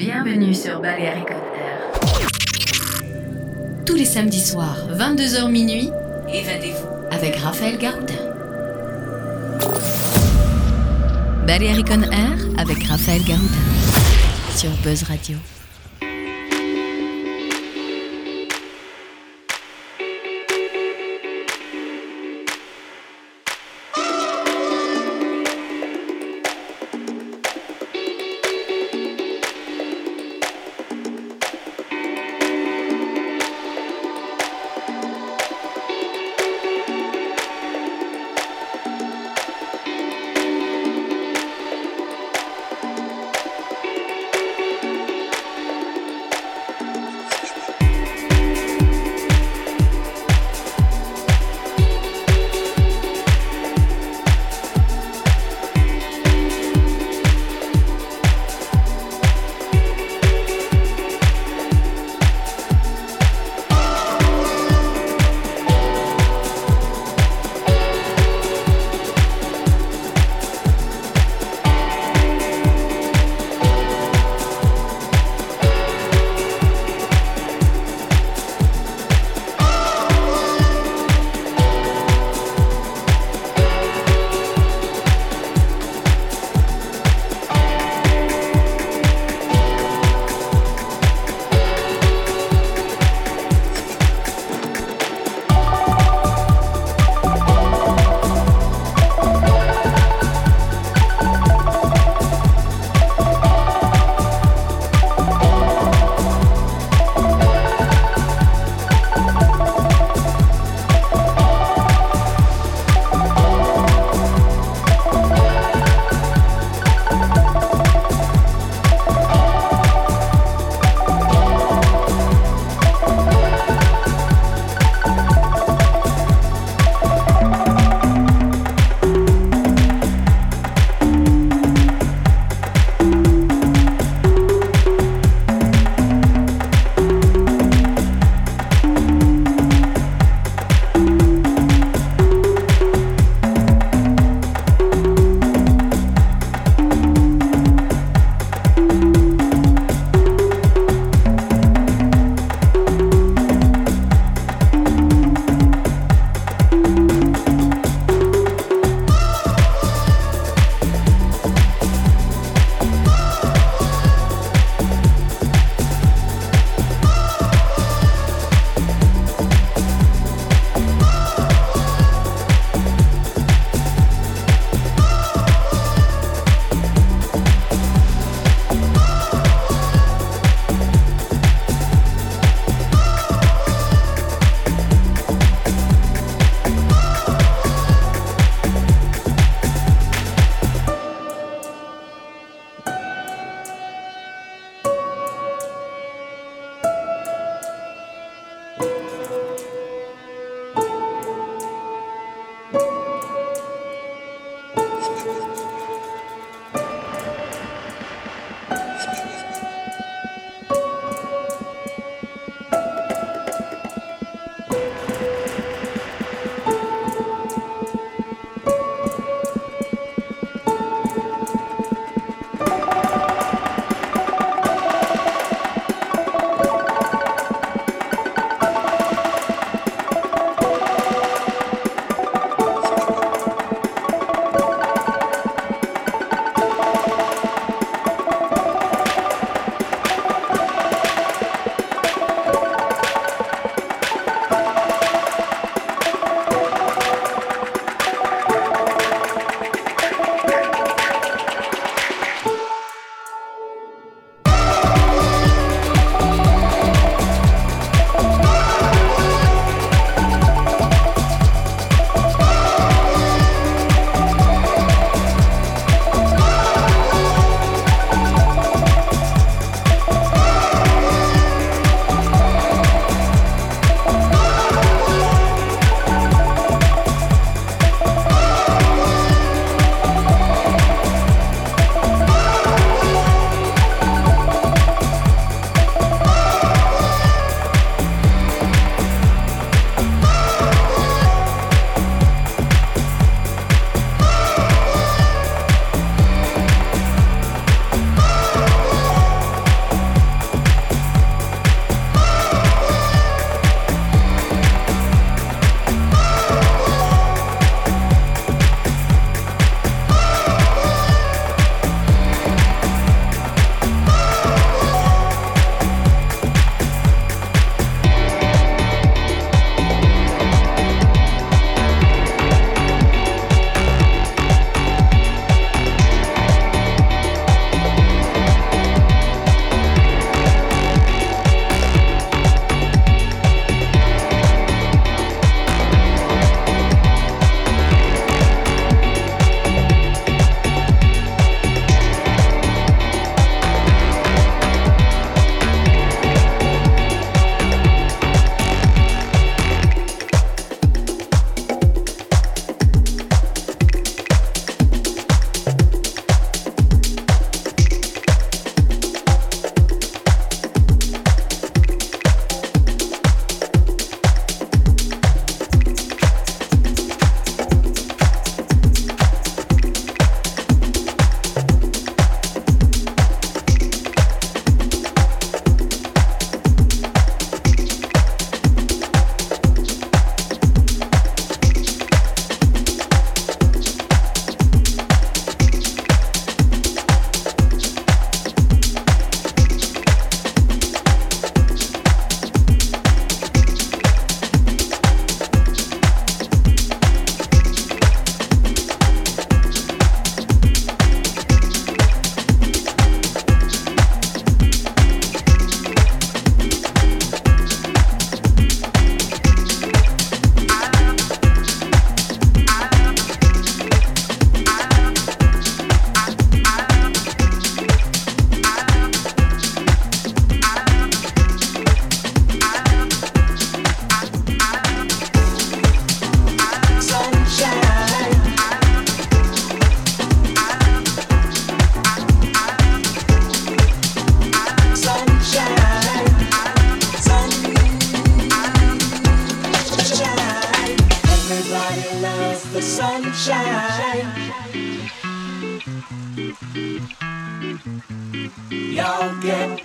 Bienvenue sur Balearic Air. Tous les samedis soirs, 22h minuit, évadez-vous avec Raphaël Garoudin. Balearic Air avec Raphaël Garoudin sur Buzz Radio.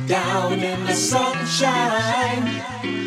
Down in the sunshine.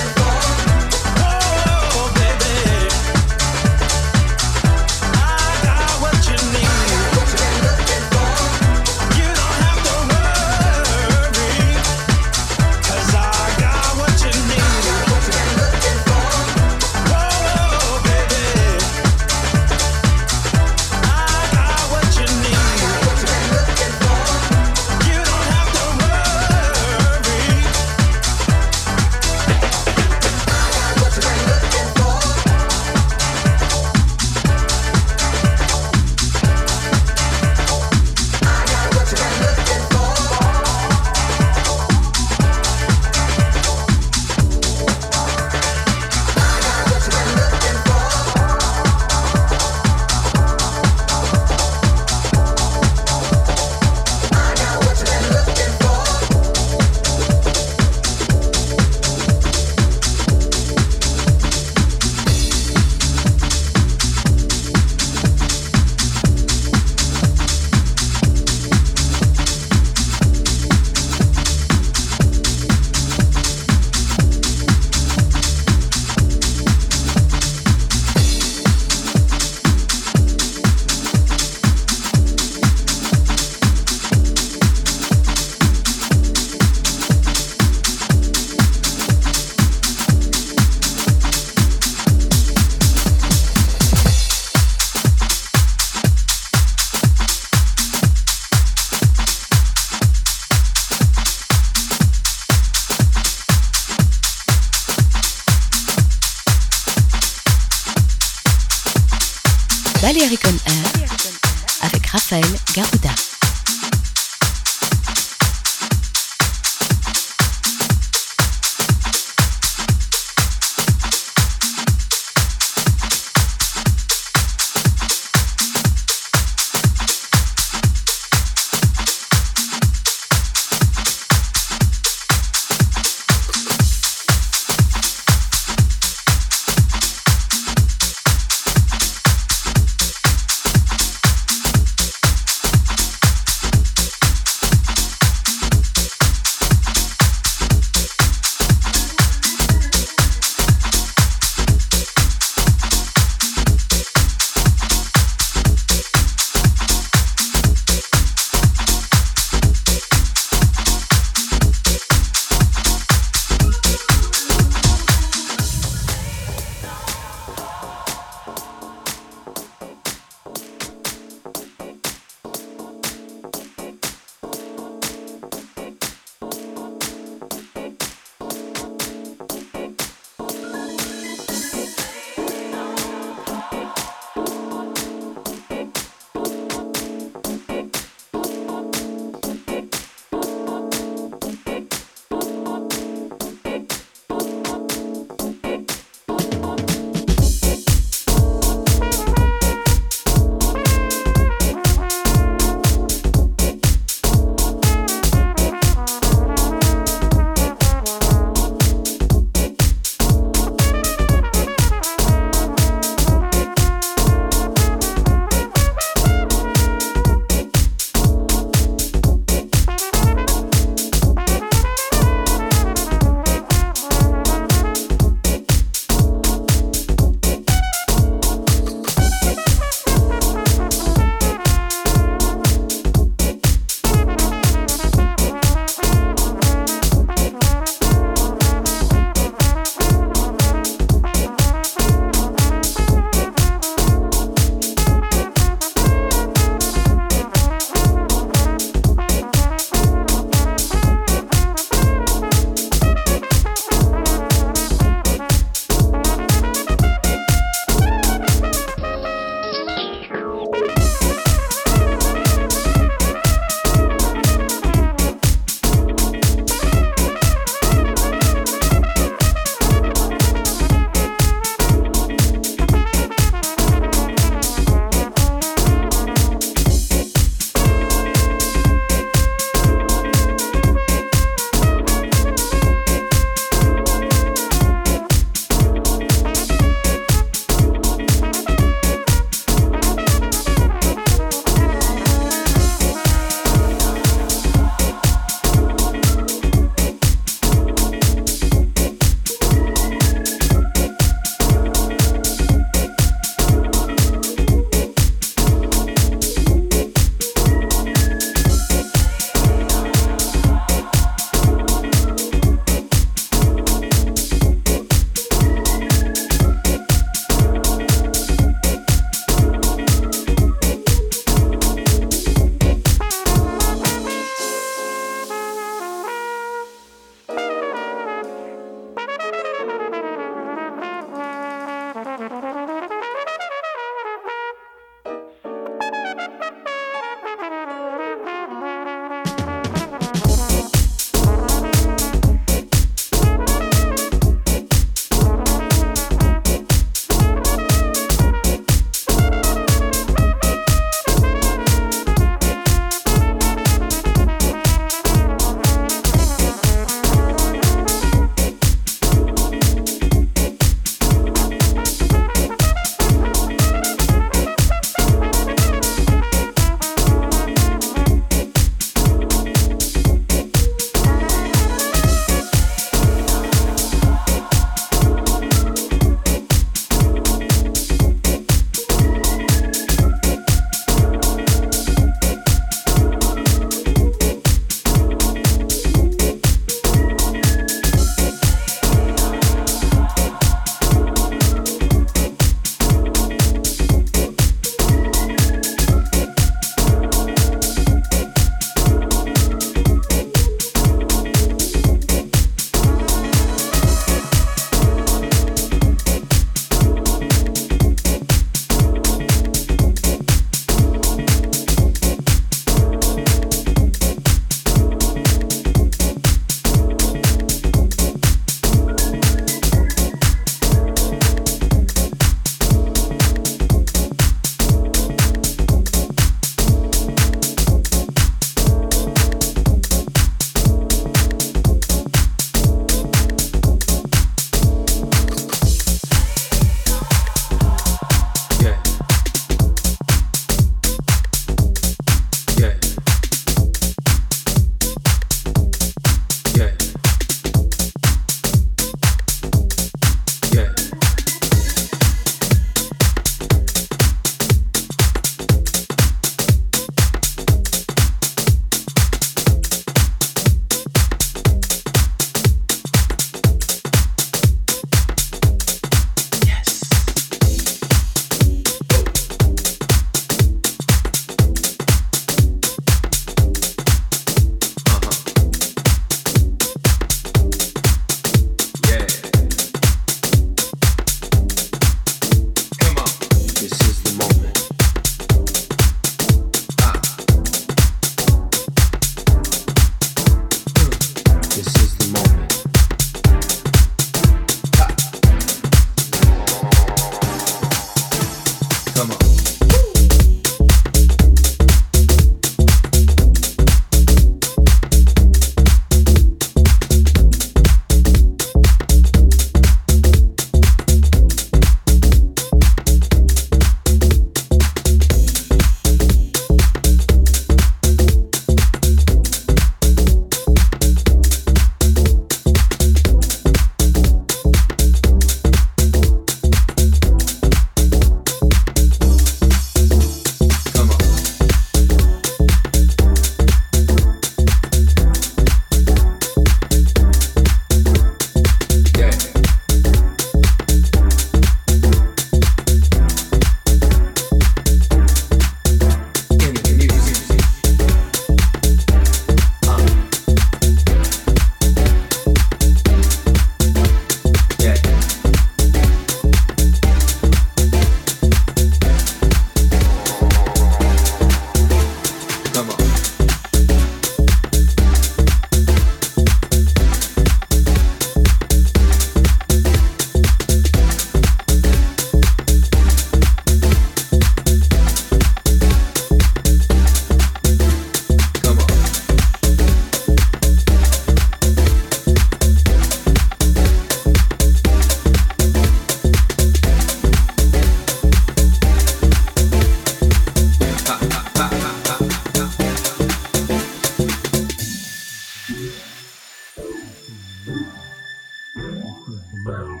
sound.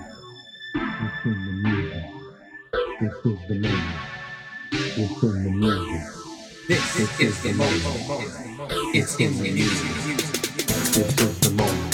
It's the music. This is the moment. It's in the music. This, this is, the moment. moment. It's in the music. This is the moment.